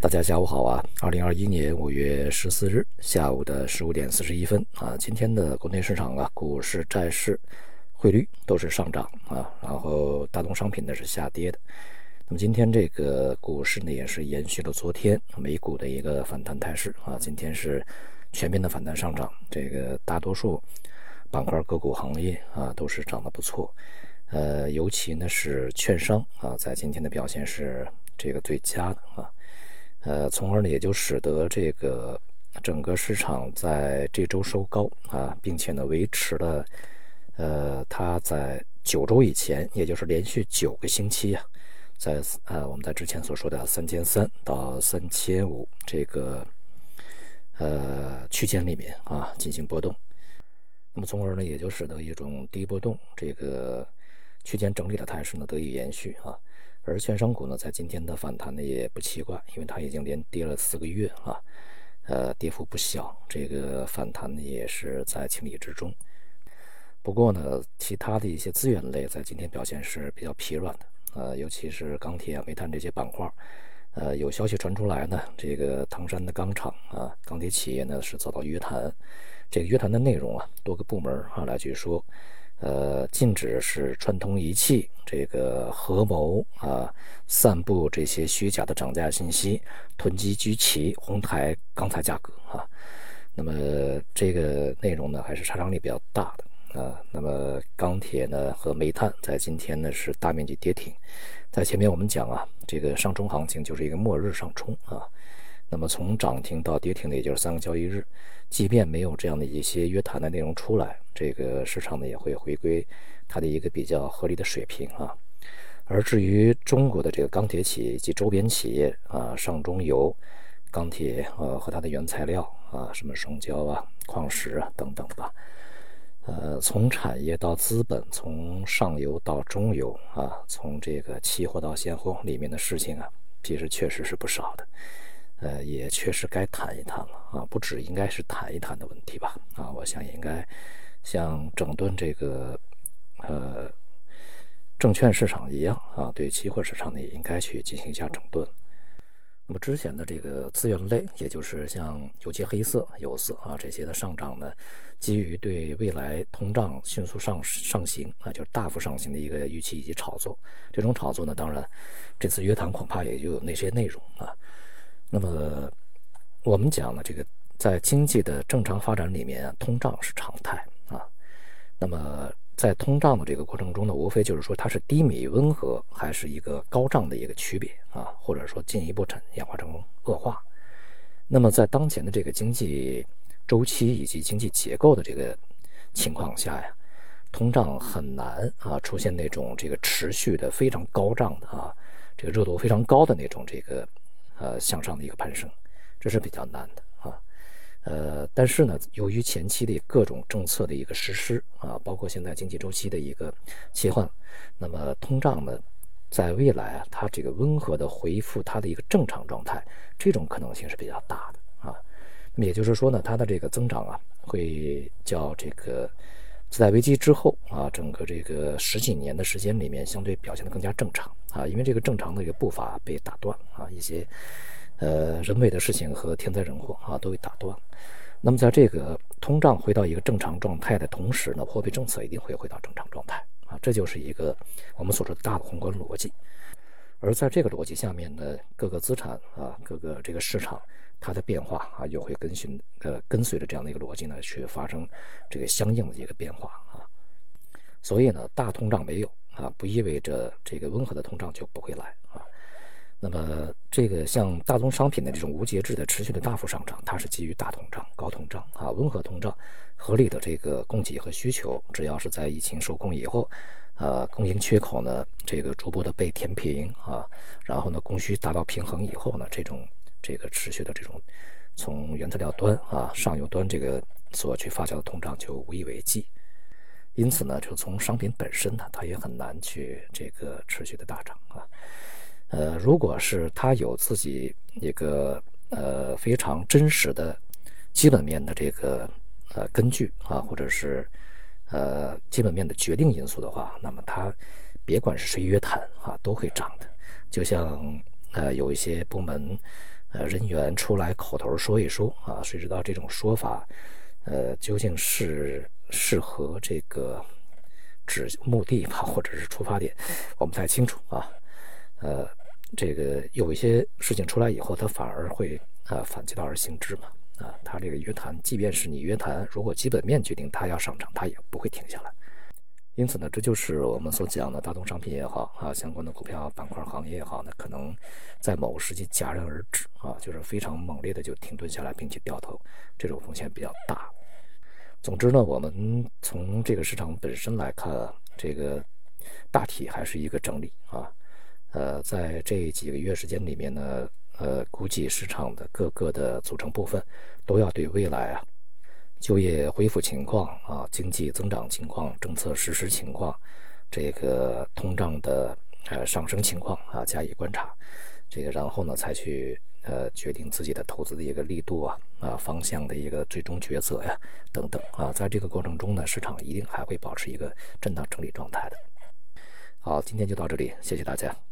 大家下午好啊！二零二一年五月十四日下午的十五点四十一分啊，今天的国内市场啊，股市、债市、汇率都是上涨啊，然后大宗商品呢是下跌的。那么今天这个股市呢，也是延续了昨天美股的一个反弹态势啊，今天是全面的反弹上涨，这个大多数板块、个股、行业啊都是涨得不错，呃，尤其呢是券商啊，在今天的表现是这个最佳的啊。呃，从而呢，也就使得这个整个市场在这周收高啊，并且呢，维持了呃，它在九周以前，也就是连续九个星期啊，在呃，我们在之前所说的三千三到三千五这个呃区间里面啊进行波动，那么从而呢，也就使得一种低波动这个区间整理的态势呢得以延续啊。而券商股呢，在今天的反弹呢也不奇怪，因为它已经连跌了四个月啊，呃，跌幅不小，这个反弹呢也是在情理之中。不过呢，其他的一些资源类在今天表现是比较疲软的，呃，尤其是钢铁啊、煤炭这些板块，呃，有消息传出来呢，这个唐山的钢厂啊，钢铁企业呢是遭到约谈，这个约谈的内容啊，多个部门啊来去说。呃，禁止是串通一气，这个合谋啊，散布这些虚假的涨价信息，囤积居奇，哄抬钢材价格啊。那么这个内容呢，还是杀伤力比较大的啊。那么钢铁呢和煤炭在今天呢是大面积跌停。在前面我们讲啊，这个上冲行情就是一个末日上冲啊。那么从涨停到跌停的也就是三个交易日，即便没有这样的一些约谈的内容出来。这个市场呢也会回归它的一个比较合理的水平啊，而至于中国的这个钢铁企业及周边企业啊，上中游钢铁呃和它的原材料啊，什么双胶啊、矿石啊等等吧，呃，从产业到资本，从上游到中游啊，从这个期货到现货里面的事情啊，其实确实是不少的，呃，也确实该谈一谈了啊，不止应该是谈一谈的问题吧啊，我想也应该。像整顿这个呃证券市场一样啊，对期货市场呢也应该去进行一下整顿。那么之前的这个资源类，也就是像有机黑色、有色啊这些的上涨呢，基于对未来通胀迅速上上行啊，就是大幅上行的一个预期以及炒作。这种炒作呢，当然这次约谈恐怕也就有那些内容啊。那么我们讲呢，这个在经济的正常发展里面，通胀是常态啊。那么，在通胀的这个过程中呢，无非就是说它是低迷、温和，还是一个高涨的一个区别啊，或者说进一步产演化成恶化。那么，在当前的这个经济周期以及经济结构的这个情况下呀，通胀很难啊出现那种这个持续的非常高涨的啊，这个热度非常高的那种这个呃向上的一个攀升，这是比较难的啊。呃，但是呢，由于前期的各种政策的一个实施啊，包括现在经济周期的一个切换，那么通胀呢，在未来啊，它这个温和的恢复它的一个正常状态，这种可能性是比较大的啊。那么也就是说呢，它的这个增长啊，会较这个次贷危机之后啊，整个这个十几年的时间里面，相对表现的更加正常啊，因为这个正常的一个步伐被打断啊，一些。呃，人为的事情和天灾人祸啊，都被打断。那么，在这个通胀回到一个正常状态的同时呢，货币政策一定会回到正常状态啊，这就是一个我们所说的大的宏观逻辑。而在这个逻辑下面呢，各个资产啊，各个这个市场它的变化啊，又会跟循呃跟随着这样的一个逻辑呢，去发生这个相应的一个变化啊。所以呢，大通胀没有啊，不意味着这个温和的通胀就不会来啊。那么，这个像大宗商品的这种无节制的持续的大幅上涨，它是基于大通胀、高通胀啊，温和通胀，合理的这个供给和需求，只要是在疫情受控以后，呃，供应缺口呢，这个逐步的被填平啊，然后呢，供需达到平衡以后呢，这种这个持续的这种从原材料端啊上游端这个所去发酵的通胀就无以为继，因此呢，就从商品本身呢，它也很难去这个持续的大涨啊。呃，如果是它有自己一个呃非常真实的基本面的这个呃根据啊，或者是呃基本面的决定因素的话，那么它别管是谁约谈啊，都会涨的。就像呃有一些部门呃人员出来口头说一说啊，谁知道这种说法，呃究竟是适合这个指目的吧，或者是出发点，我们不太清楚啊。呃，这个有一些事情出来以后，它反而会呃反其道而行之嘛。啊，他这个约谈，即便是你约谈，如果基本面决定他要上涨，他也不会停下来。因此呢，这就是我们所讲的大宗商品也好啊，相关的股票板块行业也好呢，可能在某个时期戛然而止啊，就是非常猛烈的就停顿下来，并且掉头，这种风险比较大。总之呢，我们从这个市场本身来看，这个大体还是一个整理啊。呃，在这几个月时间里面呢。呃，估计市场的各个的组成部分都要对未来啊就业恢复情况啊、经济增长情况、政策实施情况、这个通胀的呃上升情况啊加以观察，这个然后呢才去呃决定自己的投资的一个力度啊啊方向的一个最终抉择呀等等啊，在这个过程中呢，市场一定还会保持一个震荡整理状态的。好，今天就到这里，谢谢大家。